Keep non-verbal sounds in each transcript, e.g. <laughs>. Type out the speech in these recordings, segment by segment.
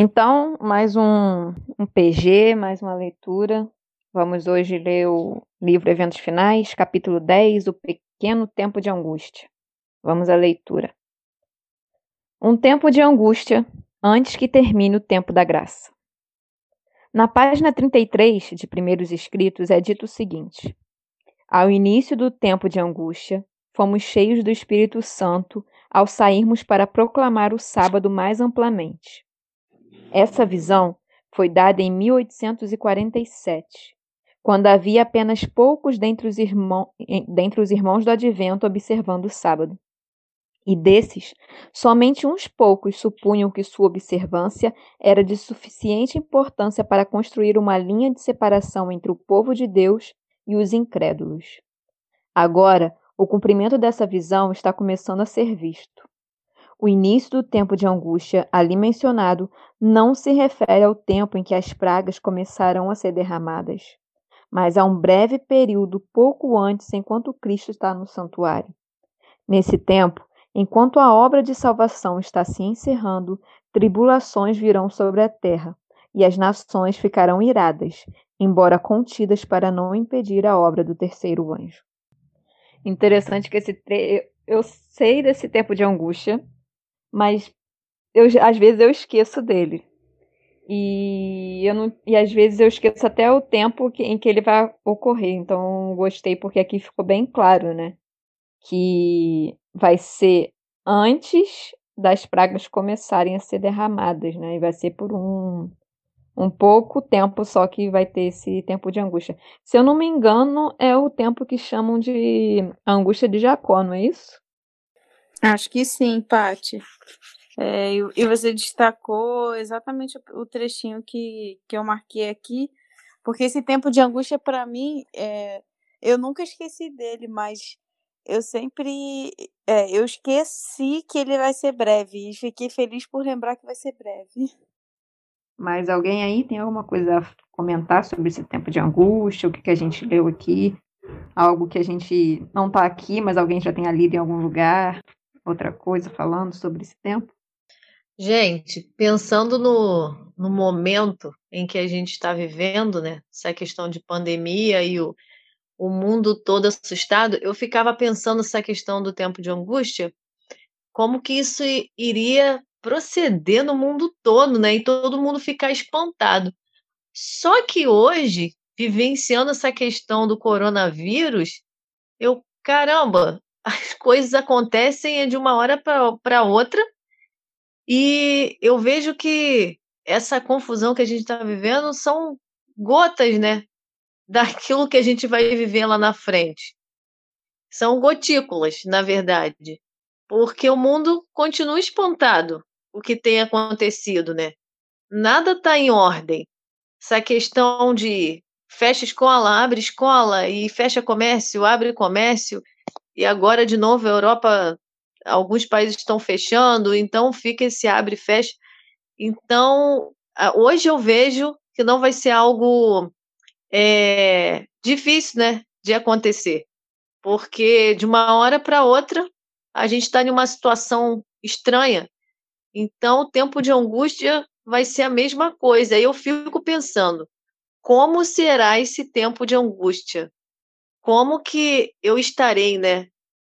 Então, mais um, um PG, mais uma leitura. Vamos hoje ler o livro Eventos Finais, capítulo 10, O Pequeno Tempo de Angústia. Vamos à leitura. Um tempo de angústia antes que termine o tempo da graça. Na página 33 de Primeiros Escritos é dito o seguinte: Ao início do tempo de angústia, fomos cheios do Espírito Santo ao sairmos para proclamar o sábado mais amplamente. Essa visão foi dada em 1847, quando havia apenas poucos dentre os, irmão, dentre os irmãos do advento observando o sábado. E desses, somente uns poucos supunham que sua observância era de suficiente importância para construir uma linha de separação entre o povo de Deus e os incrédulos. Agora, o cumprimento dessa visão está começando a ser visto. O início do tempo de angústia ali mencionado não se refere ao tempo em que as pragas começarão a ser derramadas, mas a um breve período pouco antes, enquanto Cristo está no santuário. Nesse tempo, enquanto a obra de salvação está se encerrando, tribulações virão sobre a terra, e as nações ficarão iradas, embora contidas para não impedir a obra do terceiro anjo. Interessante que esse eu sei desse tempo de angústia, mas eu, às vezes eu esqueço dele. E, eu não, e às vezes eu esqueço até o tempo que, em que ele vai ocorrer. Então, gostei porque aqui ficou bem claro, né? Que vai ser antes das pragas começarem a ser derramadas, né? E vai ser por um, um pouco tempo só que vai ter esse tempo de angústia. Se eu não me engano, é o tempo que chamam de angústia de Jacó, não é isso? Acho que sim, Pati. É, e você destacou exatamente o trechinho que, que eu marquei aqui, porque esse tempo de angústia, para mim, é, eu nunca esqueci dele, mas eu sempre. É, eu esqueci que ele vai ser breve e fiquei feliz por lembrar que vai ser breve. Mas alguém aí tem alguma coisa a comentar sobre esse tempo de angústia, o que, que a gente leu aqui? Algo que a gente não está aqui, mas alguém já tenha lido em algum lugar? Outra coisa falando sobre esse tempo? Gente, pensando no, no momento em que a gente está vivendo, né? Essa questão de pandemia e o, o mundo todo assustado, eu ficava pensando essa questão do tempo de angústia, como que isso iria proceder no mundo todo, né? E todo mundo ficar espantado. Só que hoje, vivenciando essa questão do coronavírus, eu, caramba, as coisas acontecem de uma hora para outra e eu vejo que essa confusão que a gente está vivendo são gotas, né? <laughs> Daquilo que a gente vai viver lá na frente. São gotículas, na verdade. Porque o mundo continua espantado o que tem acontecido, né? Nada está em ordem. Essa questão de fecha escola, abre escola e fecha comércio, abre comércio, e agora de novo a Europa alguns países estão fechando, então fica esse abre e fecha. Então, hoje eu vejo que não vai ser algo é, difícil, né, de acontecer, porque de uma hora para outra a gente está em uma situação estranha. Então, o tempo de angústia vai ser a mesma coisa. E eu fico pensando, como será esse tempo de angústia? Como que eu estarei, né,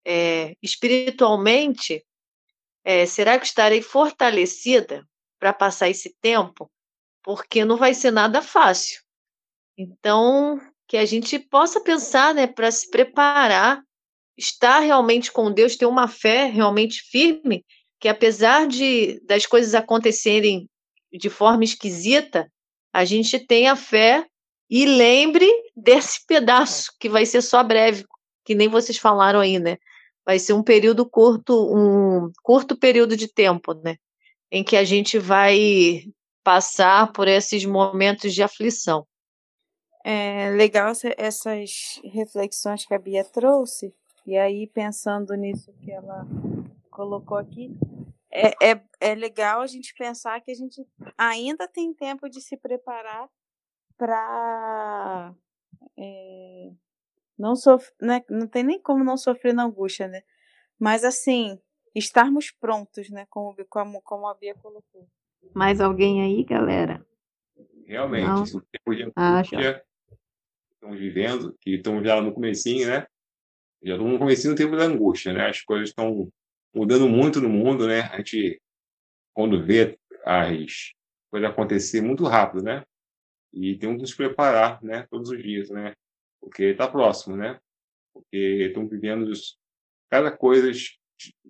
é, espiritualmente, é, será que estarei fortalecida para passar esse tempo? Porque não vai ser nada fácil. Então, que a gente possa pensar, né, para se preparar, estar realmente com Deus, ter uma fé realmente firme, que apesar de das coisas acontecerem de forma esquisita, a gente tenha fé e lembre desse <laughs> pedaço que vai ser só breve, que nem vocês falaram aí, né? vai ser um período curto, um curto período de tempo, né? Em que a gente vai passar por esses momentos de aflição. É legal essas reflexões que a Bia trouxe, e aí pensando nisso que ela colocou aqui, é, é, é legal a gente pensar que a gente ainda tem tempo de se preparar para é, não sofrer, né? não tem nem como não sofrer na angústia, né? Mas assim, estarmos prontos, né? Como, como, como a Bia colocou. Mais alguém aí, galera? Realmente, não. esse tempo de angústia ah, que estamos vivendo, que estamos já no comecinho, né? Já estamos no comecinho do tempo da angústia, né? As coisas estão mudando muito no mundo, né? A gente, quando vê as coisas acontecer muito rápido, né? E temos que nos preparar, né? Todos os dias, né? Porque está próximo, né? Porque estamos vivendo cada coisa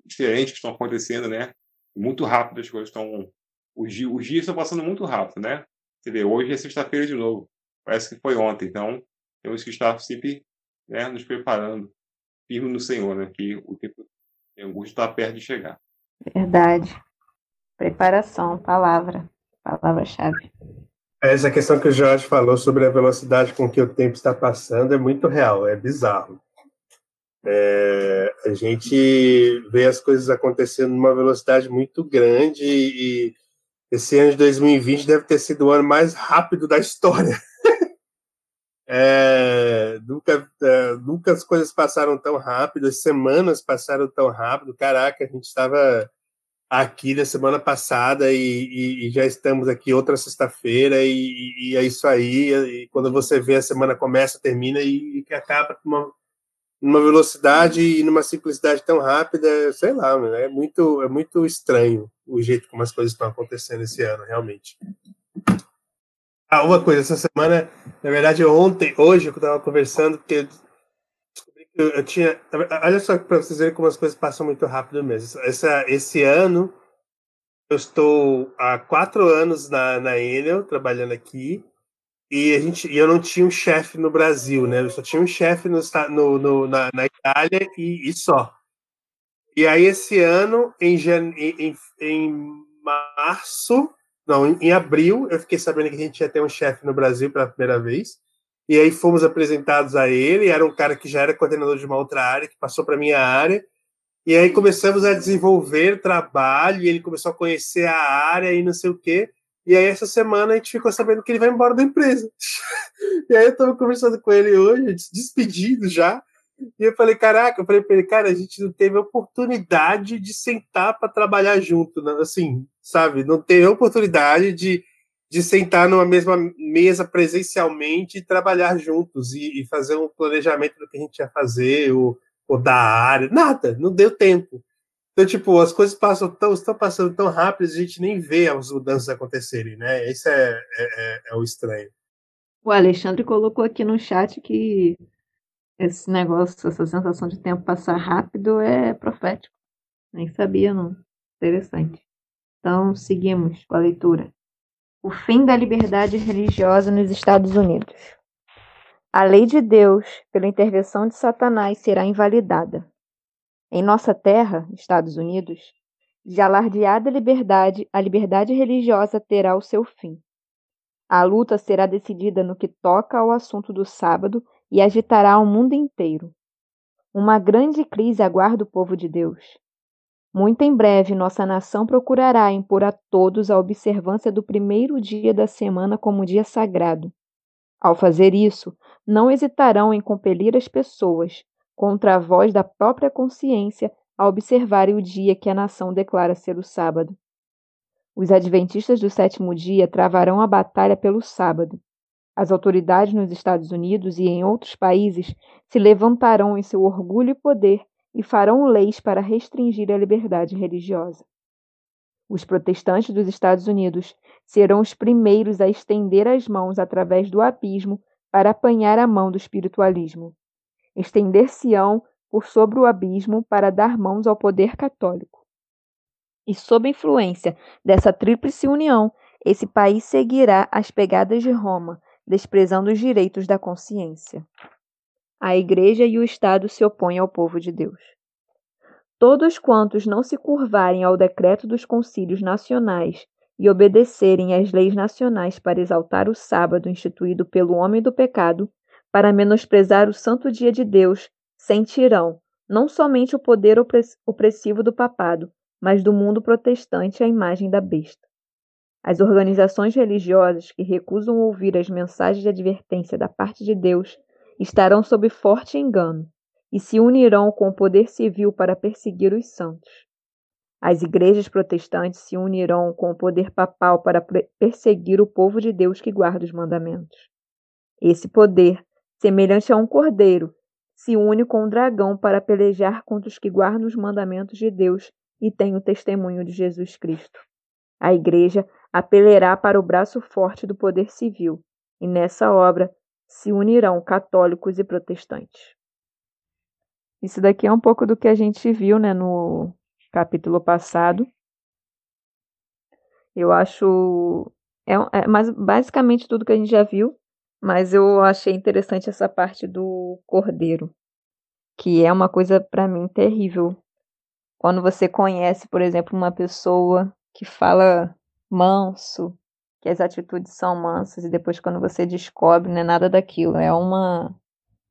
diferente que estão acontecendo, né? Muito rápido as coisas estão... Os dias, os dias estão passando muito rápido, né? Você vê, hoje é sexta-feira de novo. Parece que foi ontem. Então, temos que estar sempre né, nos preparando, firme no Senhor, né? Que o tempo a angústia está perto de chegar. Verdade. Preparação, palavra, palavra-chave. Essa questão que o Jorge falou sobre a velocidade com que o tempo está passando é muito real, é bizarro. É, a gente vê as coisas acontecendo numa velocidade muito grande e esse ano de 2020 deve ter sido o ano mais rápido da história. <laughs> É, nunca, é, nunca as coisas passaram tão rápido, as semanas passaram tão rápido. Caraca, a gente estava aqui na semana passada e, e, e já estamos aqui outra sexta-feira e, e, é isso aí. E quando você vê a semana começa, termina e, que acaba com uma, numa velocidade e numa simplicidade tão rápida, sei lá, é muito, é muito estranho o jeito como as coisas estão acontecendo esse ano, realmente. Ah, uma coisa, essa semana, na verdade, ontem, hoje, eu estava conversando, porque eu tinha. Olha só para vocês verem como as coisas passam muito rápido mesmo. Essa, esse ano, eu estou há quatro anos na, na Enel, trabalhando aqui, e, a gente, e eu não tinha um chefe no Brasil, né? Eu só tinha um chefe no, no, no, na, na Itália e, e só. E aí, esse ano, em, em, em março, não, em, abril eu fiquei sabendo que a gente ia ter um chefe no Brasil pela primeira vez. E aí fomos apresentados a ele. Era um cara que já era coordenador de uma outra área, que passou para minha área. E aí começamos a desenvolver trabalho. E ele começou a conhecer a área e não sei o quê. E aí essa semana a gente ficou sabendo que ele vai embora da empresa. <laughs> e aí eu estava conversando com ele hoje, despedido já. E eu falei, caraca, eu falei pra ele, cara, a gente não teve oportunidade de sentar para trabalhar junto, né? assim, sabe? Não teve oportunidade de, de sentar numa mesma mesa presencialmente e trabalhar juntos e, e fazer um planejamento do que a gente ia fazer, ou, ou da área, nada, não deu tempo. Então, tipo, as coisas passam tão, estão passando tão rápido, a gente nem vê as mudanças acontecerem, né? Isso é, é, é, é o estranho. O Alexandre colocou aqui no chat que esse negócio, essa sensação de tempo passar rápido é profético. Nem sabia, não. Interessante. Então, seguimos com a leitura. O fim da liberdade religiosa nos Estados Unidos. A lei de Deus, pela intervenção de Satanás, será invalidada. Em nossa terra, Estados Unidos, de alardeada liberdade, a liberdade religiosa terá o seu fim. A luta será decidida no que toca ao assunto do sábado e agitará o mundo inteiro. Uma grande crise aguarda o povo de Deus. Muito em breve, nossa nação procurará impor a todos a observância do primeiro dia da semana como dia sagrado. Ao fazer isso, não hesitarão em compelir as pessoas, contra a voz da própria consciência, a observarem o dia que a nação declara ser o sábado. Os adventistas do sétimo dia travarão a batalha pelo sábado, as autoridades nos Estados Unidos e em outros países se levantarão em seu orgulho e poder e farão leis para restringir a liberdade religiosa. Os protestantes dos Estados Unidos serão os primeiros a estender as mãos através do abismo para apanhar a mão do espiritualismo. Estender-se-ão por sobre o abismo para dar mãos ao poder católico. E sob influência dessa tríplice união, esse país seguirá as pegadas de Roma, desprezando os direitos da consciência. A Igreja e o Estado se opõem ao povo de Deus. Todos quantos não se curvarem ao decreto dos concílios nacionais e obedecerem às leis nacionais para exaltar o sábado instituído pelo homem do pecado, para menosprezar o santo dia de Deus, sentirão não somente o poder opressivo do papado, mas do mundo protestante à imagem da besta. As organizações religiosas que recusam ouvir as mensagens de advertência da parte de Deus estarão sob forte engano e se unirão com o poder civil para perseguir os santos. As igrejas protestantes se unirão com o poder papal para perseguir o povo de Deus que guarda os mandamentos. Esse poder, semelhante a um cordeiro, se une com o dragão para pelejar contra os que guardam os mandamentos de Deus e têm o testemunho de Jesus Cristo. A Igreja apelará para o braço forte do poder civil, e nessa obra se unirão católicos e protestantes. Isso daqui é um pouco do que a gente viu né, no capítulo passado. Eu acho. É, é mas basicamente tudo que a gente já viu, mas eu achei interessante essa parte do cordeiro, que é uma coisa para mim terrível. Quando você conhece, por exemplo, uma pessoa que fala manso, que as atitudes são mansas, e depois quando você descobre, não é nada daquilo, é uma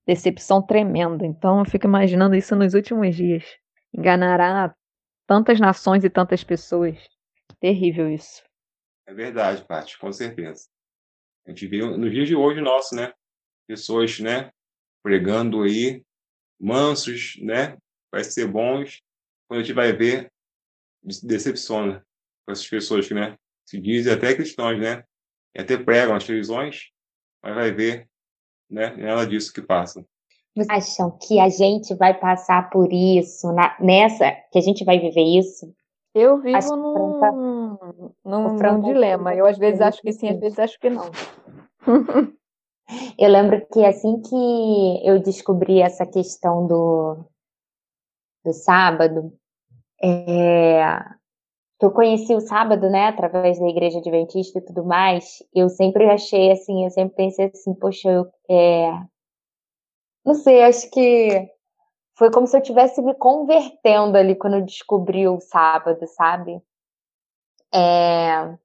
decepção tremenda. Então eu fico imaginando isso nos últimos dias. Enganará tantas nações e tantas pessoas. Terrível isso. É verdade, Paty, com certeza. A gente vê nos dias de hoje nosso, né? Pessoas, né? Pregando aí, mansos, né? Vai ser bons. Quando a gente vai ver, decepciona com essas pessoas né? Se dizem até cristãos, né? E até pregam as televisões, mas vai ver, né? Nada disso que passa. Vocês acham que a gente vai passar por isso, na, nessa, que a gente vai viver isso? Eu vivo num, num, num dilema. Eu às vezes acho que sim, às vezes acho que não. <laughs> eu lembro que assim que eu descobri essa questão do, do sábado, é, que eu conheci o sábado, né, através da igreja adventista e tudo mais, eu sempre achei assim, eu sempre pensei assim, poxa, eu, é, não sei, acho que foi como se eu estivesse me convertendo ali quando eu descobri o sábado, sabe? É...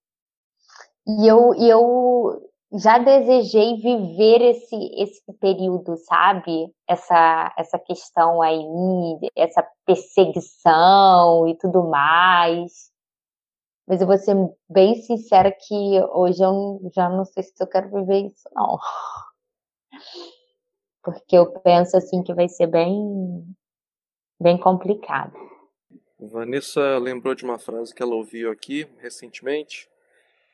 E eu, e eu já desejei viver esse, esse período, sabe? Essa, essa questão aí, essa perseguição e tudo mais. Mas eu vou ser bem sincera que hoje eu já não sei se eu quero viver isso, não porque eu penso assim que vai ser bem bem complicado. Vanessa lembrou de uma frase que ela ouviu aqui recentemente,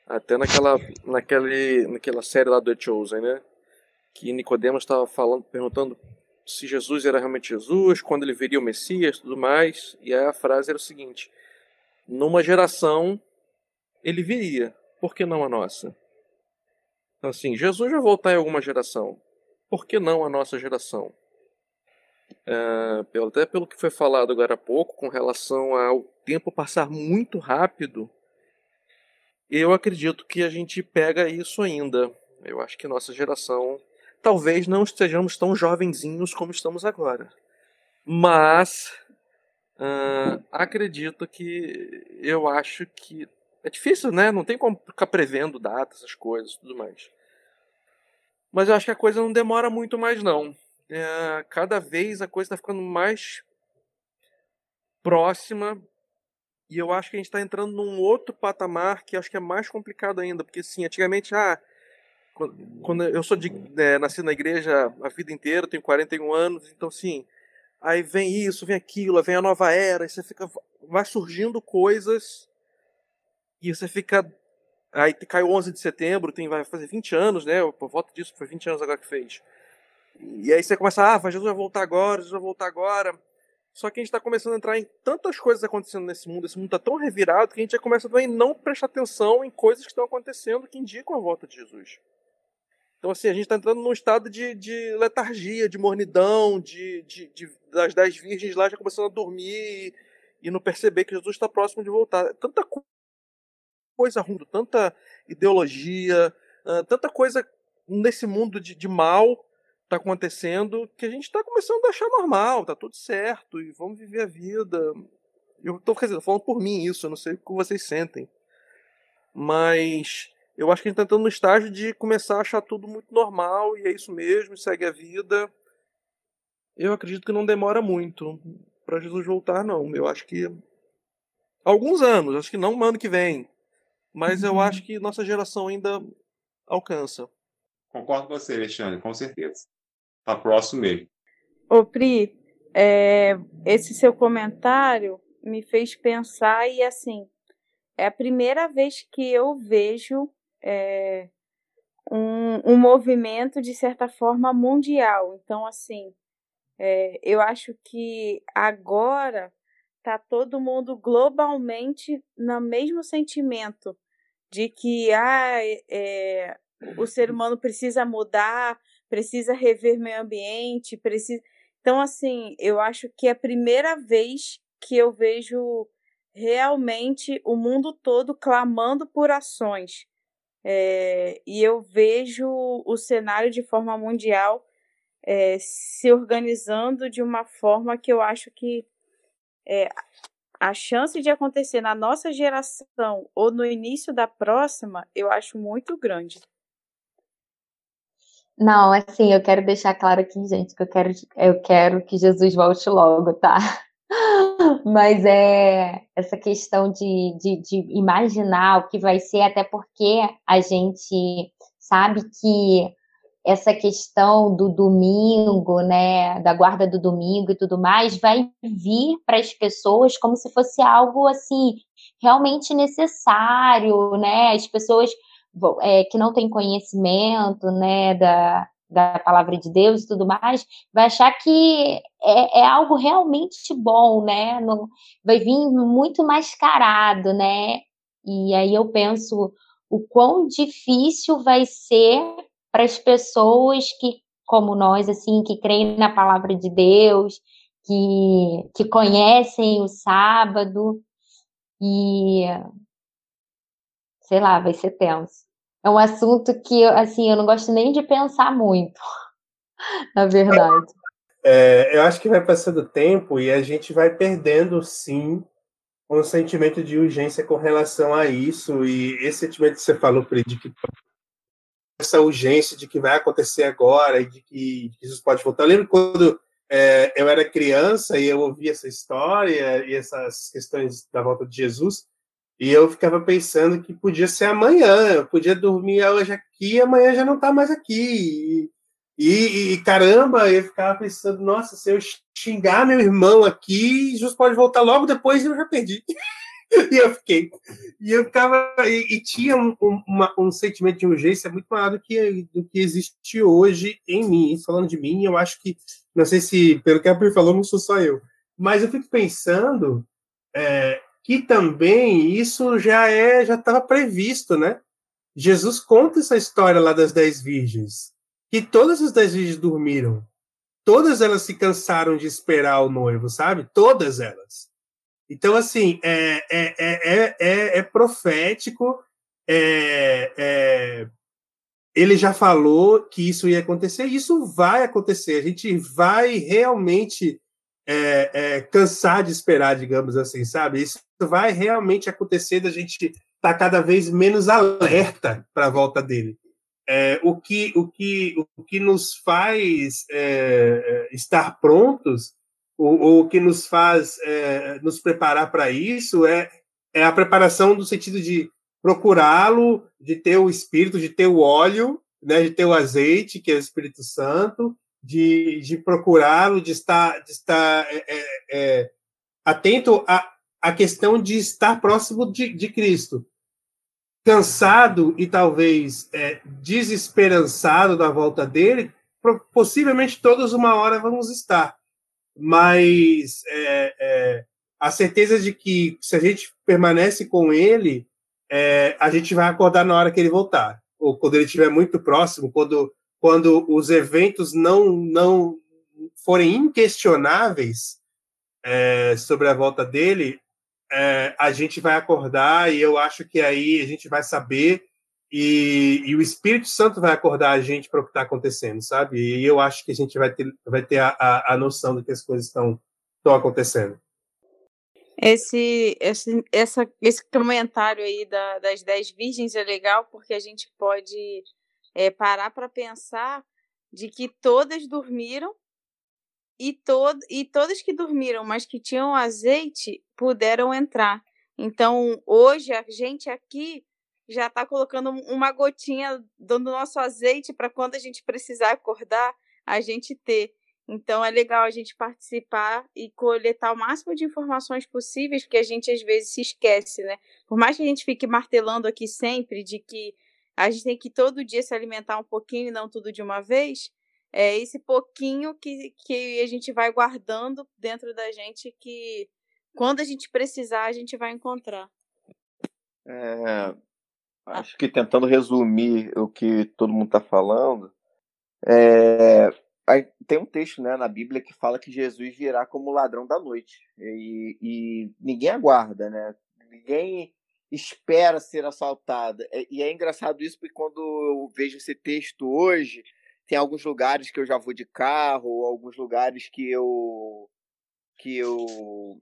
até naquela naquele naquela série lá do The Chosen, né? Que Nicodemos estava falando, perguntando se Jesus era realmente Jesus, quando ele veria o Messias, tudo mais. E aí a frase era o seguinte: numa geração ele viria, por que não a nossa? Então, assim, Jesus vai voltar em alguma geração por que não a nossa geração? É, até pelo que foi falado agora há pouco, com relação ao tempo passar muito rápido, eu acredito que a gente pega isso ainda. Eu acho que nossa geração talvez não estejamos tão jovenzinhos como estamos agora. Mas uh, acredito que eu acho que é difícil, né? Não tem como ficar prevendo datas, essas coisas, tudo mais. Mas eu acho que a coisa não demora muito mais, não. É, cada vez a coisa está ficando mais próxima. E eu acho que a gente está entrando num outro patamar que acho que é mais complicado ainda. Porque, assim, antigamente, ah, quando eu sou de, é, nasci na igreja a vida inteira, tenho 41 anos, então, assim, aí vem isso, vem aquilo, vem a nova era, e você fica. Vai surgindo coisas e você fica Aí caiu 11 de setembro, tem, vai fazer 20 anos, né? Por volta disso, foi 20 anos agora que fez. E aí você começa, ah, Jesus vai voltar agora, Jesus vai voltar agora. Só que a gente está começando a entrar em tantas coisas acontecendo nesse mundo, esse mundo está tão revirado que a gente já começa a não prestar atenção em coisas que estão acontecendo que indicam a volta de Jesus. Então, assim, a gente está entrando num estado de, de letargia, de mornidão, de, de, de, das dez virgens lá já começando a dormir e, e não perceber que Jesus está próximo de voltar. Tanta coisa ruim, tanta ideologia, uh, tanta coisa nesse mundo de, de mal, tá acontecendo que a gente está começando a achar normal, tá tudo certo e vamos viver a vida. Eu dizer, falando por mim isso, eu não sei o que vocês sentem. Mas eu acho que a gente tá entrando no estágio de começar a achar tudo muito normal e é isso mesmo, segue a vida. Eu acredito que não demora muito para Jesus voltar, não. Eu acho que alguns anos, acho que não no ano que vem, mas eu uhum. acho que nossa geração ainda alcança. Concordo com você, Alexandre, com certeza. Tá próximo mesmo. Ô, Pri, é, esse seu comentário me fez pensar e assim, é a primeira vez que eu vejo é, um, um movimento de certa forma mundial. Então, assim, é, eu acho que agora tá todo mundo globalmente no mesmo sentimento de que ah, é, o ser humano precisa mudar, precisa rever meio ambiente, precisa. Então, assim, eu acho que é a primeira vez que eu vejo realmente o mundo todo clamando por ações. É, e eu vejo o cenário de forma mundial é, se organizando de uma forma que eu acho que é, a chance de acontecer na nossa geração ou no início da próxima, eu acho muito grande. Não, assim, eu quero deixar claro aqui, gente, que eu quero, eu quero que Jesus volte logo, tá? <laughs> Mas é essa questão de, de, de imaginar o que vai ser, até porque a gente sabe que essa questão do domingo, né, da guarda do domingo e tudo mais, vai vir para as pessoas como se fosse algo assim realmente necessário, né? As pessoas é, que não têm conhecimento, né, da, da palavra de Deus e tudo mais, vai achar que é, é algo realmente bom, né? Vai vir muito mascarado, né? E aí eu penso o quão difícil vai ser para as pessoas que, como nós, assim, que creem na palavra de Deus, que, que conhecem o sábado e sei lá, vai ser tenso. É um assunto que, assim, eu não gosto nem de pensar muito, <laughs> na verdade. É, eu acho que vai passando o tempo e a gente vai perdendo, sim, um sentimento de urgência com relação a isso. E esse sentimento que você falou, de que essa urgência de que vai acontecer agora e de que Jesus pode voltar. Eu lembro quando é, eu era criança e eu ouvia essa história e essas questões da volta de Jesus, e eu ficava pensando que podia ser amanhã, eu podia dormir hoje aqui e amanhã já não está mais aqui. E, e, e, caramba, eu ficava pensando, nossa, se eu xingar meu irmão aqui, Jesus pode voltar logo depois e eu já perdi. <laughs> e eu fiquei. E eu ficava. E, e tinha um, uma, um sentimento de urgência muito maior do que, do que existe hoje em mim. Falando de mim, eu acho que. Não sei se, pelo que a Pri falou, não sou só eu. Mas eu fico pensando é, que também isso já é já estava previsto, né? Jesus conta essa história lá das dez virgens. Que todas as dez virgens dormiram. Todas elas se cansaram de esperar o noivo, sabe? Todas elas. Então, assim, é, é, é, é, profético. ele já falou que isso ia acontecer, isso vai acontecer. A gente vai realmente cansar de esperar, digamos assim, sabe? Isso vai realmente acontecer da gente estar tá cada vez menos alerta para a volta dele. É, o, que, o, que, o que nos faz é, estar prontos o, o que nos faz é, nos preparar para isso é, é a preparação no sentido de procurá-lo, de ter o Espírito, de ter o óleo, né, de ter o azeite, que é o Espírito Santo, de, de procurá-lo, de estar, de estar é, é, é atento à, à questão de estar próximo de, de Cristo. Cansado e talvez é, desesperançado da volta dele, possivelmente todos uma hora vamos estar mas é, é, a certeza de que se a gente permanece com ele, a gente vai acordar na hora que ele voltar, ou quando ele estiver muito próximo, quando, quando os eventos não, não forem inquestionáveis é, sobre a volta dele, é, a gente vai acordar e eu acho que aí a gente vai saber e, e, o Espírito Santo vai acordar a gente para o que está acontecendo, sabe? E eu acho que a gente vai ter, vai ter a, a, a noção de que as coisas estão acontecendo. Esse, esse, essa, esse comentário aí da, das dez virgens é legal porque a gente pode é, parar para pensar de que todas dormiram e, todo, e todas que dormiram, mas que tinham azeite, puderam entrar. Então, hoje, a gente aqui já está colocando uma gotinha do nosso azeite para quando a gente precisar acordar, a gente ter. Então é legal a gente participar e coletar o máximo de informações possíveis, porque a gente às vezes se esquece, né? Por mais que a gente fique martelando aqui sempre de que a gente tem que todo dia se alimentar um pouquinho e não tudo de uma vez, é esse pouquinho que, que a gente vai guardando dentro da gente que quando a gente precisar a gente vai encontrar. É, acho que tentando resumir o que todo mundo está falando, é, tem um texto né, na Bíblia que fala que Jesus virá como ladrão da noite. E, e ninguém aguarda, né? Ninguém espera ser assaltado. E é engraçado isso porque quando eu vejo esse texto hoje, tem alguns lugares que eu já vou de carro, alguns lugares que eu que eu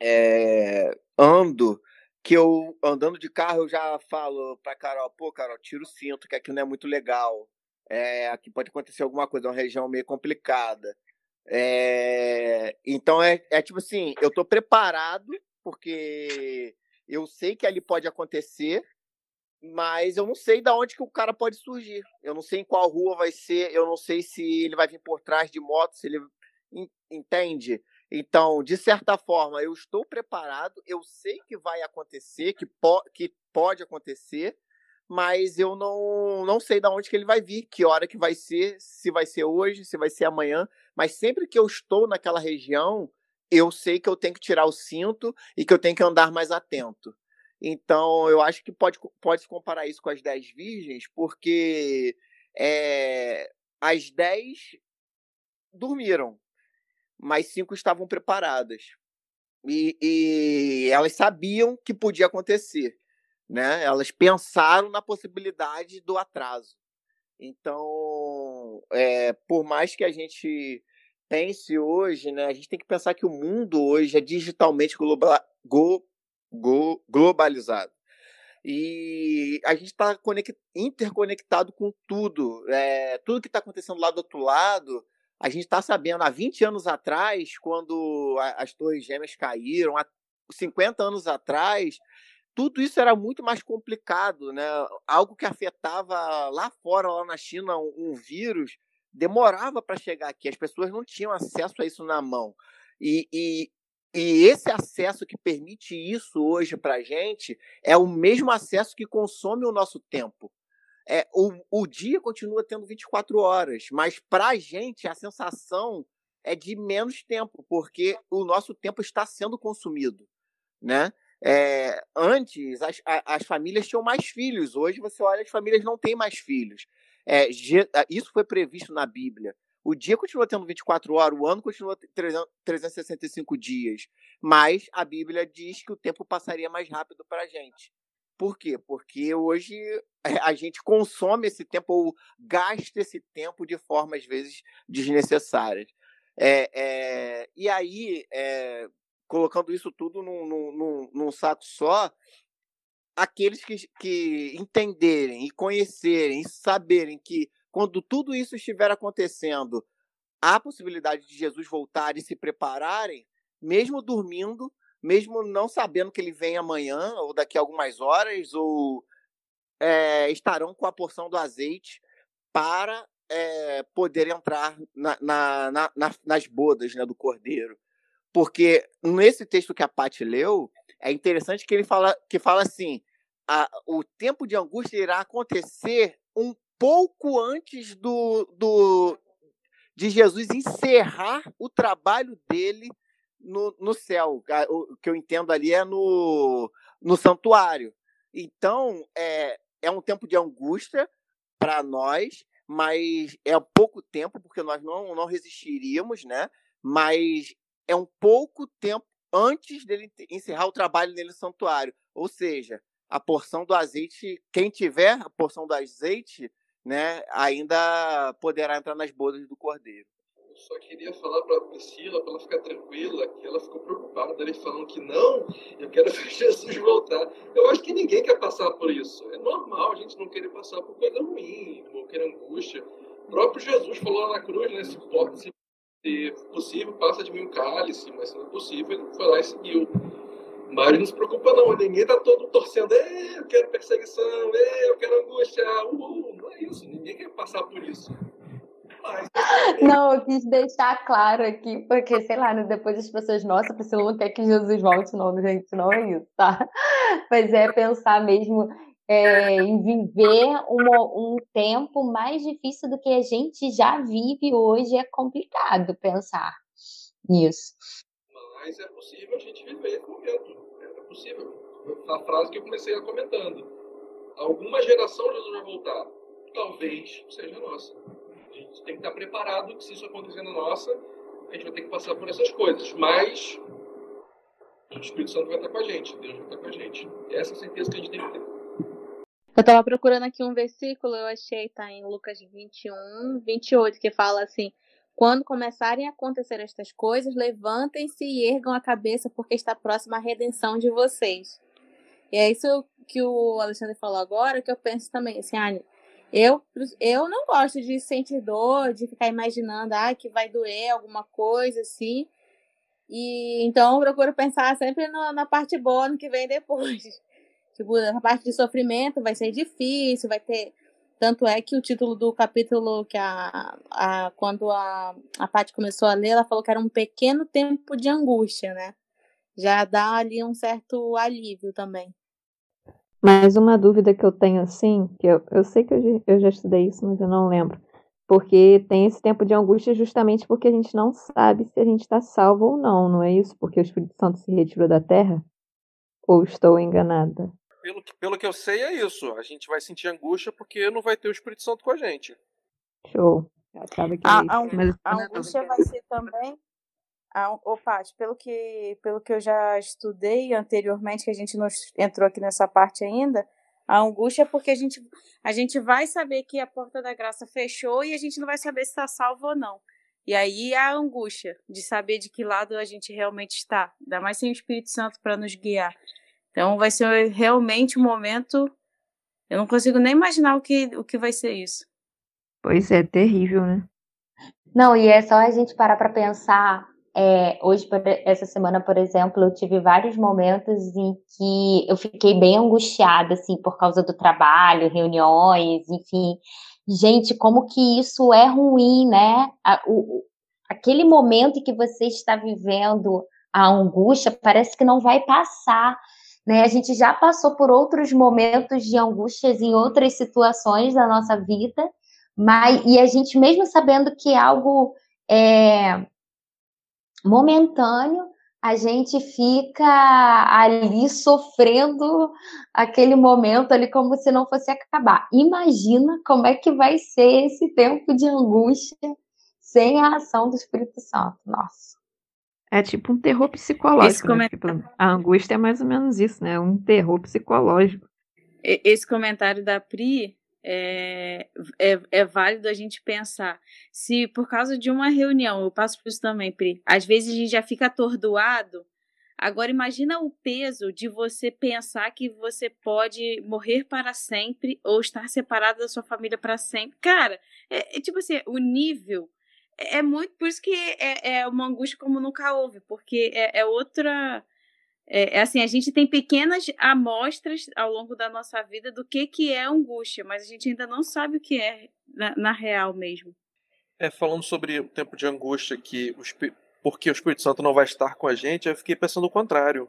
é, ando que eu, andando de carro, eu já falo pra Carol, pô, Carol, tira o cinto, que aqui não é muito legal. É, aqui pode acontecer alguma coisa, é uma região meio complicada. É, então é, é tipo assim, eu tô preparado, porque eu sei que ali pode acontecer, mas eu não sei da onde que o cara pode surgir. Eu não sei em qual rua vai ser, eu não sei se ele vai vir por trás de moto, se ele entende. Então, de certa forma, eu estou preparado, eu sei que vai acontecer, que, po que pode acontecer, mas eu não, não sei de onde que ele vai vir, que hora que vai ser, se vai ser hoje, se vai ser amanhã, mas sempre que eu estou naquela região, eu sei que eu tenho que tirar o cinto e que eu tenho que andar mais atento. Então, eu acho que pode, pode se comparar isso com as dez virgens, porque é, as dez dormiram, mas cinco estavam preparadas. E, e, elas sabiam que podia acontecer, né? Elas pensaram na possibilidade do atraso. Então, é, por mais que a gente pense hoje, né? A gente tem que pensar que o mundo hoje é digitalmente global, go, go, globalizado. E a gente está interconectado com tudo. É, tudo que está acontecendo lá do outro lado a gente está sabendo, há 20 anos atrás, quando as Torres Gêmeas caíram, há 50 anos atrás, tudo isso era muito mais complicado, né? Algo que afetava lá fora, lá na China, um, um vírus, demorava para chegar aqui. As pessoas não tinham acesso a isso na mão. E, e, e esse acesso que permite isso hoje para a gente é o mesmo acesso que consome o nosso tempo é, o, o dia continua tendo 24 horas, mas para a gente a sensação é de menos tempo, porque o nosso tempo está sendo consumido, né? É, antes as, as famílias tinham mais filhos, hoje você olha as famílias não têm mais filhos. É, isso foi previsto na Bíblia. O dia continua tendo 24 horas, o ano continua 365 dias, mas a Bíblia diz que o tempo passaria mais rápido para a gente. Por quê? Porque hoje a gente consome esse tempo ou gasta esse tempo de forma, às vezes, desnecessárias. É, é, e aí, é, colocando isso tudo num, num, num, saco só, aqueles que, que entenderem e conhecerem e saberem que quando tudo isso estiver acontecendo, há possibilidade de Jesus voltar e se prepararem, mesmo dormindo, mesmo não sabendo que ele vem amanhã ou daqui a algumas horas, ou é, estarão com a porção do azeite para é, poder entrar na, na, na, nas bodas né, do cordeiro. Porque nesse texto que a Paty leu, é interessante que ele fala, que fala assim: a, o tempo de angústia irá acontecer um pouco antes do, do de Jesus encerrar o trabalho dele no, no céu. O que eu entendo ali é no, no santuário. Então, é, é um tempo de angústia para nós, mas é pouco tempo, porque nós não, não resistiríamos, né? Mas é um pouco tempo antes dele encerrar o trabalho nele no santuário. Ou seja, a porção do azeite, quem tiver a porção do azeite, né, ainda poderá entrar nas bodas do cordeiro. Eu só queria falar para Priscila, para ela ficar tranquila, que ela ficou preocupada, ele falando que não, eu quero <laughs> ver Jesus voltar. Eu acho que ninguém quer passar por isso. É normal a gente não querer passar por coisa ruim, qualquer angústia. O próprio Jesus falou lá na cruz, né, se, pode, se possível, passa de mim o cálice, mas se não é possível, ele foi lá e seguiu. Mas não se preocupa não, ninguém tá todo torcendo, eu quero perseguição, eu quero angústia, uh, não é isso, ninguém quer passar por isso. <laughs> Não, eu quis deixar claro aqui, porque, sei lá, né, depois as pessoas, nossa, Priscila não quer que Jesus volte, não, gente, não é isso, tá? Mas é pensar mesmo é, em viver um, um tempo mais difícil do que a gente já vive hoje, é complicado pensar nisso. Mas é possível a gente viver esse momento. É possível. A frase que eu comecei a comentando. Alguma geração Jesus vai voltar. Talvez seja nossa. A gente tem que estar preparado que se isso acontecer na nossa, a gente vai ter que passar por essas coisas. Mas o Espírito Santo vai estar com a gente, Deus vai estar com a gente. E essa é a certeza que a gente tem que ter. Eu estava procurando aqui um versículo, eu achei, tá em Lucas 21, 28, que fala assim: quando começarem a acontecer estas coisas, levantem-se e ergam a cabeça, porque está próxima a redenção de vocês. E é isso que o Alexandre falou agora, que eu penso também, assim, ah, eu, eu não gosto de sentir dor, de ficar imaginando, ah, que vai doer alguma coisa, assim. E então eu procuro pensar sempre no, na parte boa, no que vem depois. Tipo, a parte de sofrimento vai ser difícil, vai ter tanto é que o título do capítulo que a, a quando a, a Paty começou a ler, ela falou que era um pequeno tempo de angústia, né? Já dá ali um certo alívio também. Mas uma dúvida que eu tenho assim, que eu, eu sei que eu, eu já estudei isso, mas eu não lembro. Porque tem esse tempo de angústia justamente porque a gente não sabe se a gente está salvo ou não, não é isso? Porque o Espírito Santo se retirou da terra? Ou estou enganada? Pelo, que, pelo que eu sei, é isso. A gente vai sentir angústia porque não vai ter o Espírito Santo com a gente. Show. Acaba que a, a, a angústia vai ser também. A, ô, Paty, pelo que, pelo que eu já estudei anteriormente, que a gente não entrou aqui nessa parte ainda, a angústia é porque a gente, a gente vai saber que a porta da graça fechou e a gente não vai saber se está salvo ou não. E aí a angústia de saber de que lado a gente realmente está. Ainda mais sem o Espírito Santo para nos guiar. Então vai ser realmente um momento. Eu não consigo nem imaginar o que, o que vai ser isso. Pois é, terrível, né? Não, e é só a gente parar para pensar. É, hoje, essa semana, por exemplo, eu tive vários momentos em que eu fiquei bem angustiada, assim, por causa do trabalho, reuniões, enfim. Gente, como que isso é ruim, né? A, o, aquele momento em que você está vivendo a angústia parece que não vai passar. Né? A gente já passou por outros momentos de angústias em outras situações da nossa vida, mas e a gente mesmo sabendo que é algo é, momentâneo, a gente fica ali sofrendo aquele momento ali como se não fosse acabar. Imagina como é que vai ser esse tempo de angústia sem a ação do Espírito Santo. Nossa. É tipo um terror psicológico. Né? Tipo, a angústia é mais ou menos isso, né? Um terror psicológico. Esse comentário da Pri é, é, é, válido a gente pensar. Se por causa de uma reunião, eu passo por isso também, Pri, às vezes a gente já fica atordoado. Agora imagina o peso de você pensar que você pode morrer para sempre ou estar separado da sua família para sempre. Cara, é, é tipo assim, o nível é muito por isso que é, é uma angústia como nunca houve, porque é, é outra. É, é, assim, a gente tem pequenas amostras ao longo da nossa vida do que, que é angústia, mas a gente ainda não sabe o que é na, na real mesmo. É, falando sobre o tempo de angústia que o, porque o Espírito Santo não vai estar com a gente, eu fiquei pensando o contrário.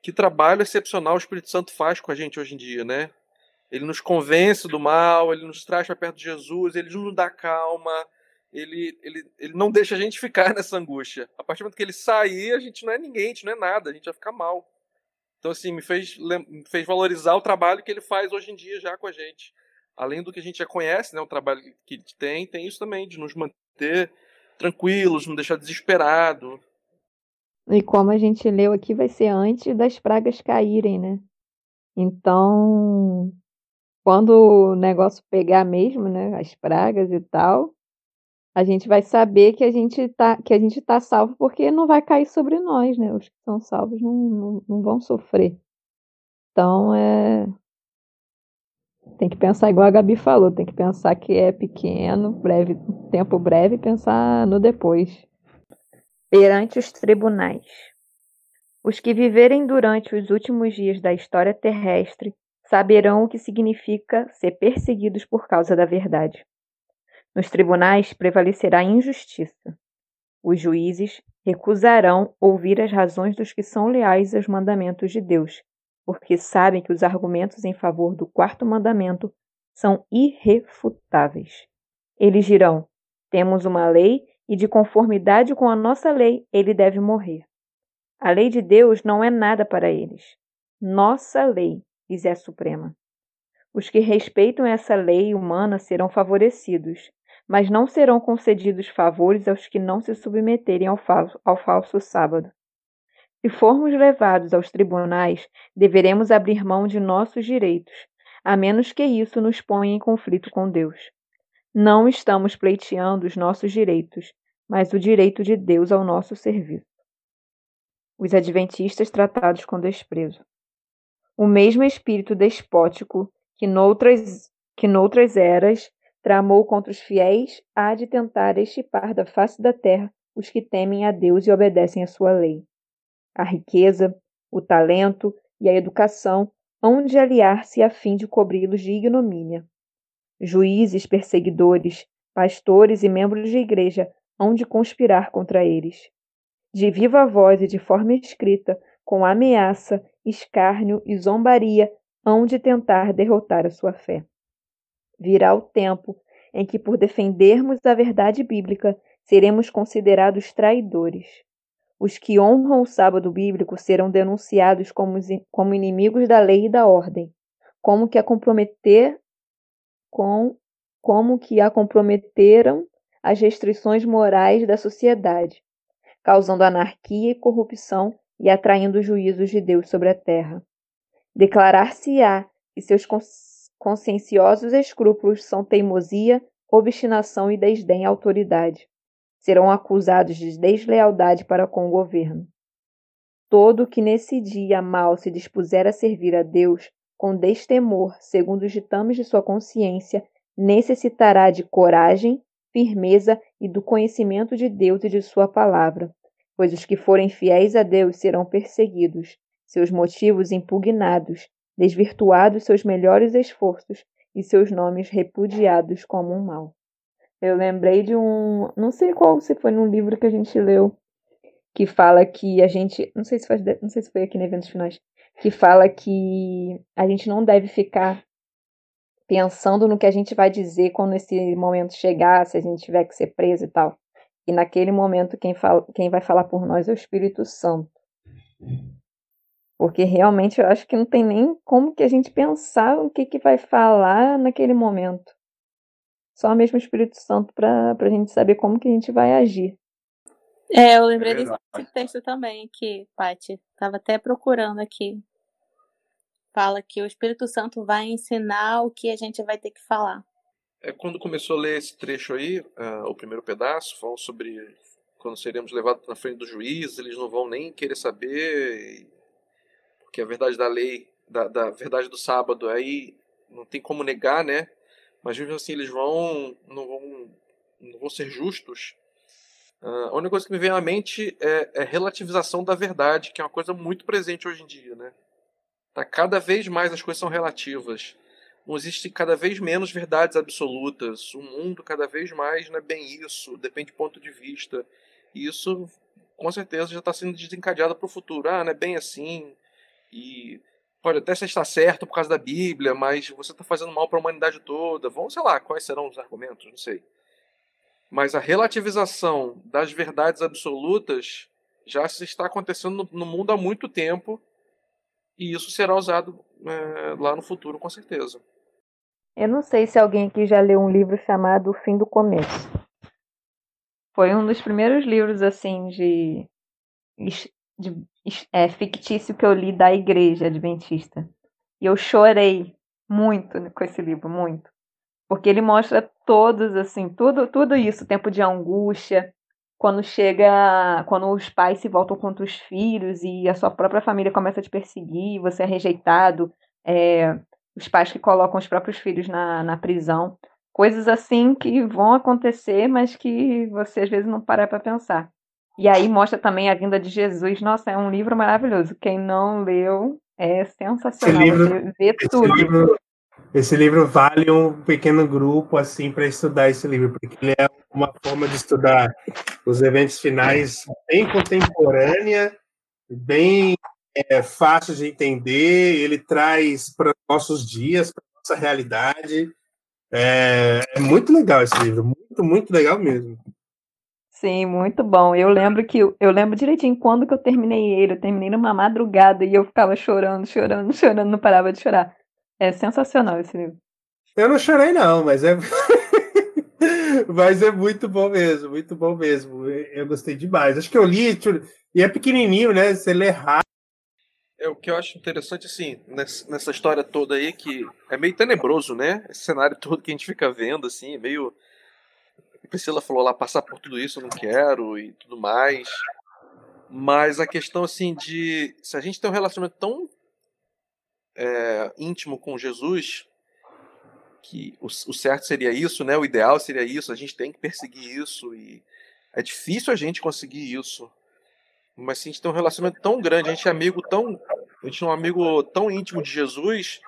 Que trabalho excepcional o Espírito Santo faz com a gente hoje em dia, né? Ele nos convence do mal, ele nos traz para perto de Jesus, ele nos dá calma, ele, ele, ele não deixa a gente ficar <laughs> nessa angústia. A partir do momento que ele sair, a gente não é ninguém, a gente não é nada, a gente vai ficar mal. Então, assim, me fez, me fez valorizar o trabalho que ele faz hoje em dia já com a gente. Além do que a gente já conhece, né, o trabalho que ele tem, tem isso também, de nos manter tranquilos, não deixar desesperado. E como a gente leu aqui, vai ser antes das pragas caírem, né? Então, quando o negócio pegar mesmo, né, as pragas e tal, a gente vai saber que a gente tá, que a gente tá salvo porque não vai cair sobre nós, né? Os que são salvos não, não, não vão sofrer. Então, é, tem que pensar igual a Gabi falou, tem que pensar que é pequeno, breve, tempo breve, e pensar no depois. Perante os tribunais. Os que viverem durante os últimos dias da história terrestre saberão o que significa ser perseguidos por causa da verdade. Nos tribunais prevalecerá a injustiça. Os juízes recusarão ouvir as razões dos que são leais aos mandamentos de Deus porque sabem que os argumentos em favor do quarto mandamento são irrefutáveis. Eles dirão: temos uma lei e, de conformidade com a nossa lei, ele deve morrer. A lei de Deus não é nada para eles. Nossa lei lhes é suprema. Os que respeitam essa lei humana serão favorecidos, mas não serão concedidos favores aos que não se submeterem ao falso, ao falso sábado. Se formos levados aos tribunais, deveremos abrir mão de nossos direitos, a menos que isso nos ponha em conflito com Deus. Não estamos pleiteando os nossos direitos, mas o direito de Deus ao nosso serviço. Os adventistas tratados com desprezo. O mesmo espírito despótico que noutras, que noutras eras tramou contra os fiéis há de tentar estipar da face da terra os que temem a Deus e obedecem à sua lei. A riqueza, o talento e a educação hão de aliar-se a fim de cobri-los de ignomínia. Juízes, perseguidores, pastores e membros de igreja hão de conspirar contra eles. De viva voz e de forma escrita, com ameaça, escárnio e zombaria, hão de tentar derrotar a sua fé. Virá o tempo em que, por defendermos a verdade bíblica, seremos considerados traidores. Os que honram o sábado bíblico serão denunciados como, como inimigos da lei e da ordem, como que a comprometer com como que a comprometeram as restrições morais da sociedade, causando anarquia e corrupção e atraindo os juízos de Deus sobre a terra. Declarar-se-á que seus conscienciosos escrúpulos são teimosia, obstinação e desdém à autoridade serão acusados de deslealdade para com o governo. Todo que nesse dia mal se dispuser a servir a Deus com destemor, segundo os ditames de sua consciência, necessitará de coragem, firmeza e do conhecimento de Deus e de sua palavra, pois os que forem fiéis a Deus serão perseguidos, seus motivos impugnados, desvirtuados seus melhores esforços e seus nomes repudiados como um mal. Eu lembrei de um. Não sei qual se foi num livro que a gente leu, que fala que a gente. Não sei se foi, não sei se foi aqui no Eventos Finais. Que fala que a gente não deve ficar pensando no que a gente vai dizer quando esse momento chegar, se a gente tiver que ser preso e tal. E naquele momento quem, fala, quem vai falar por nós é o Espírito Santo. Porque realmente eu acho que não tem nem como que a gente pensar o que, que vai falar naquele momento. Só mesmo o Espírito Santo para a gente saber como que a gente vai agir. É, eu lembrei é desse texto também aqui, Paty. Tava até procurando aqui. Fala que o Espírito Santo vai ensinar o que a gente vai ter que falar. É quando começou a ler esse trecho aí, uh, o primeiro pedaço, falou sobre quando seremos levados na frente do juiz, eles não vão nem querer saber, porque a verdade da lei, da, da verdade do sábado aí não tem como negar, né? mas mesmo assim eles vão não vão não vão ser justos. Uh, a única coisa que me vem à mente é, é relativização da verdade, que é uma coisa muito presente hoje em dia, né? Tá cada vez mais as coisas são relativas. Não existe cada vez menos verdades absolutas. O mundo cada vez mais não é bem isso, depende do ponto de vista. E isso, com certeza, já está sendo desencadeado para o futuro. Ah, não é bem assim. E pode até estar certo por causa da Bíblia, mas você está fazendo mal para a humanidade toda. Vamos, sei lá, quais serão os argumentos, não sei. Mas a relativização das verdades absolutas já se está acontecendo no, mundo há muito tempo e isso será usado é, lá no futuro, com certeza. Eu não sei se alguém aqui já leu um livro chamado O Fim do Começo. Foi um dos primeiros livros assim de, de é, fictício que eu li da igreja adventista. E eu chorei muito com esse livro, muito. Porque ele mostra todos, assim, tudo, tudo isso, tempo de angústia, quando chega, quando os pais se voltam contra os filhos e a sua própria família começa a te perseguir, você é rejeitado, é, os pais que colocam os próprios filhos na, na prisão, coisas assim que vão acontecer, mas que você às vezes não para para pensar. E aí mostra também a vinda de Jesus. Nossa, é um livro maravilhoso. Quem não leu é sensacional. Esse livro, vê tudo. Livro, esse livro vale um pequeno grupo assim para estudar esse livro, porque ele é uma forma de estudar os eventos finais bem contemporânea, bem é, fácil de entender. Ele traz para nossos dias, para nossa realidade. É, é muito legal esse livro, muito, muito legal mesmo. Sim, muito bom. Eu lembro que eu lembro direitinho quando que eu terminei ele. Eu terminei numa madrugada e eu ficava chorando, chorando, chorando, não parava de chorar. É sensacional esse livro. Eu não chorei não, mas é <laughs> mas é muito bom mesmo, muito bom mesmo. Eu gostei demais. Acho que eu li e é pequenininho, né? Você lê rápido. É o que eu acho interessante assim nessa história toda aí que é meio tenebroso, né? Esse cenário todo que a gente fica vendo assim, meio Priscila falou lá, passar por tudo isso eu não quero e tudo mais. Mas a questão, assim, de. Se a gente tem um relacionamento tão é, íntimo com Jesus, que o, o, certo seria isso, né? O ideal seria isso, a gente tem que perseguir isso. E é difícil a gente conseguir isso. Mas se a gente tem um relacionamento tão grande, a gente é amigo tão. A gente é um amigo tão íntimo de Jesus,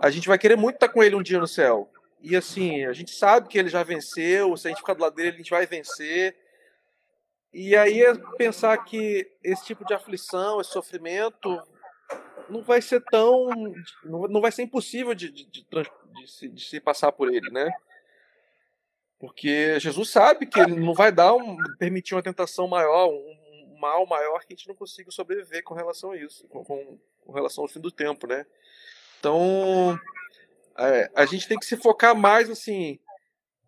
a gente vai querer muito estar com ele um dia no céu. E assim, a gente sabe que ele já venceu, se a gente ficar do lado dele, a gente vai vencer. E aí é pensar que esse tipo de aflição, esse sofrimento, não vai ser tão. não vai ser impossível de, de, de, de, se, de se passar por ele, né? Porque Jesus sabe que ele não vai dar um, permitir uma tentação maior, um, mal maior que a gente não consiga sobreviver com relação a isso, com, com relação ao fim do tempo, né? Então, é, a gente tem que se focar mais assim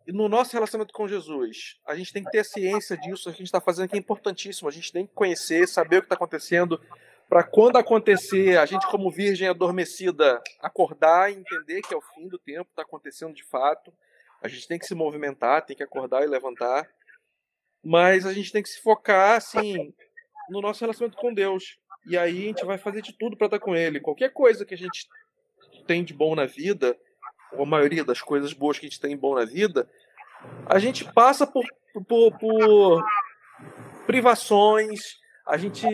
no nosso relacionamento com Jesus. A gente tem que ter ciência disso, a gente está fazendo aqui é importantíssimo. A gente tem que conhecer, saber o que está acontecendo, para quando acontecer, a gente, como virgem adormecida, acordar e entender que é o fim do tempo, está acontecendo de fato. A gente tem que se movimentar, tem que acordar e levantar. Mas a gente tem que se focar, assim, no nosso relacionamento com Deus. E aí a gente vai fazer de tudo para estar com Ele. Qualquer coisa que a gente tem de bom na vida, ou a maioria das coisas boas que a gente tem bom na vida, a gente passa por, por, por privações, a gente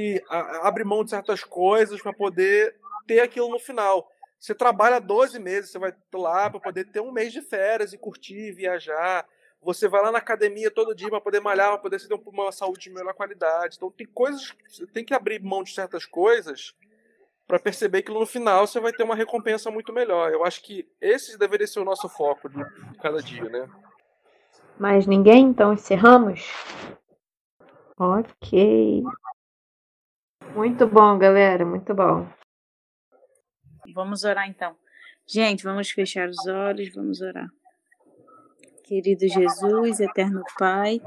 abre mão de certas coisas para poder ter aquilo no final. Você trabalha 12 meses, você vai lá para poder ter um mês de férias e curtir, viajar. Você vai lá na academia todo dia para poder malhar, para poder ter uma saúde de melhor qualidade. Então tem coisas, você tem que abrir mão de certas coisas para perceber que no final você vai ter uma recompensa muito melhor. Eu acho que esse deveria ser o nosso foco de cada dia, né? Mais ninguém? Então encerramos? Ok. Muito bom, galera, muito bom. Vamos orar então. Gente, vamos fechar os olhos, vamos orar. Querido Jesus, eterno Pai,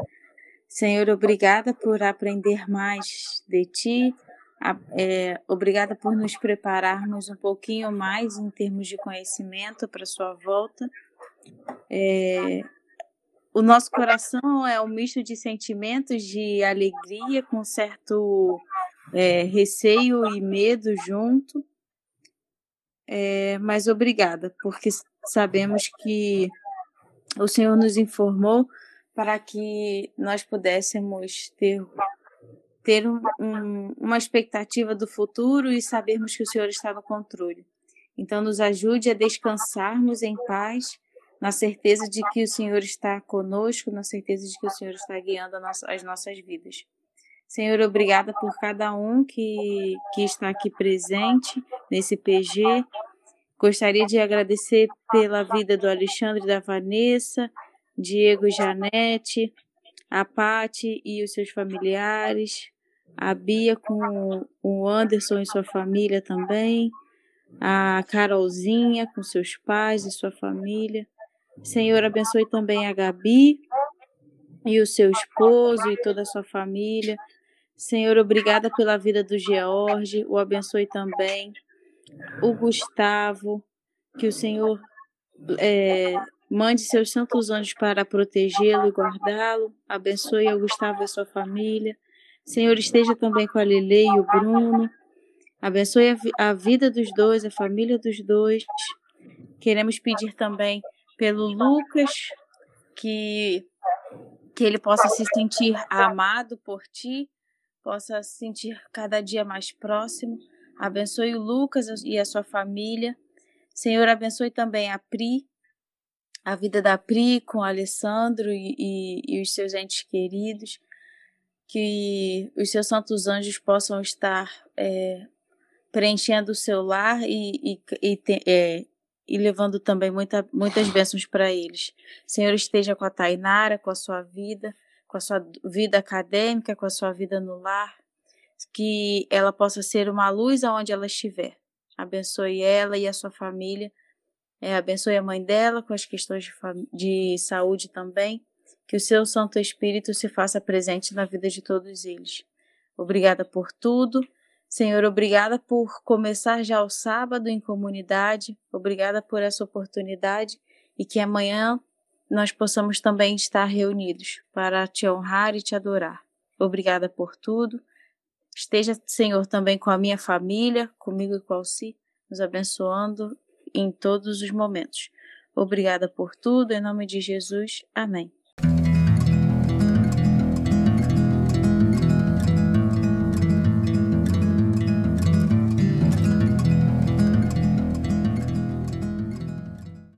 Senhor, obrigada por aprender mais de Ti é, obrigada por nos prepararmos um pouquinho mais em termos de conhecimento para sua volta. É, o nosso coração é um misto de sentimentos de alegria com certo é, receio e medo junto. É, mas obrigada, porque sabemos que o Senhor nos informou para que nós pudéssemos ter ter um, um, uma expectativa do futuro e sabermos que o Senhor está no controle. Então, nos ajude a descansarmos em paz, na certeza de que o Senhor está conosco, na certeza de que o Senhor está guiando as nossas vidas. Senhor, obrigada por cada um que, que está aqui presente nesse PG. Gostaria de agradecer pela vida do Alexandre da Vanessa, Diego e Janete, a Pati e os seus familiares, a Bia com o Anderson e sua família também, a Carolzinha com seus pais e sua família. Senhor, abençoe também a Gabi e o seu esposo e toda a sua família. Senhor, obrigada pela vida do George, o abençoe também. o Gustavo, que o Senhor é, mande seus santos anjos para protegê-lo e guardá-lo. Abençoe o Gustavo e a sua família. Senhor, esteja também com a Lele e o Bruno. Abençoe a, a vida dos dois, a família dos dois. Queremos pedir também pelo Lucas, que, que ele possa se sentir amado por ti, possa se sentir cada dia mais próximo. Abençoe o Lucas e a sua família. Senhor, abençoe também a Pri, a vida da Pri com o Alessandro e, e, e os seus entes queridos. Que os seus santos anjos possam estar é, preenchendo o seu lar e, e, e, é, e levando também muita, muitas bênçãos para eles. Senhor, esteja com a Tainara, com a sua vida, com a sua vida acadêmica, com a sua vida no lar, que ela possa ser uma luz aonde ela estiver. Abençoe ela e a sua família. É, abençoe a mãe dela com as questões de, de saúde também. Que o seu Santo Espírito se faça presente na vida de todos eles. Obrigada por tudo. Senhor, obrigada por começar já o sábado em comunidade. Obrigada por essa oportunidade e que amanhã nós possamos também estar reunidos para te honrar e te adorar. Obrigada por tudo. Esteja, Senhor, também com a minha família, comigo e com a Alci, nos abençoando em todos os momentos. Obrigada por tudo, em nome de Jesus. Amém.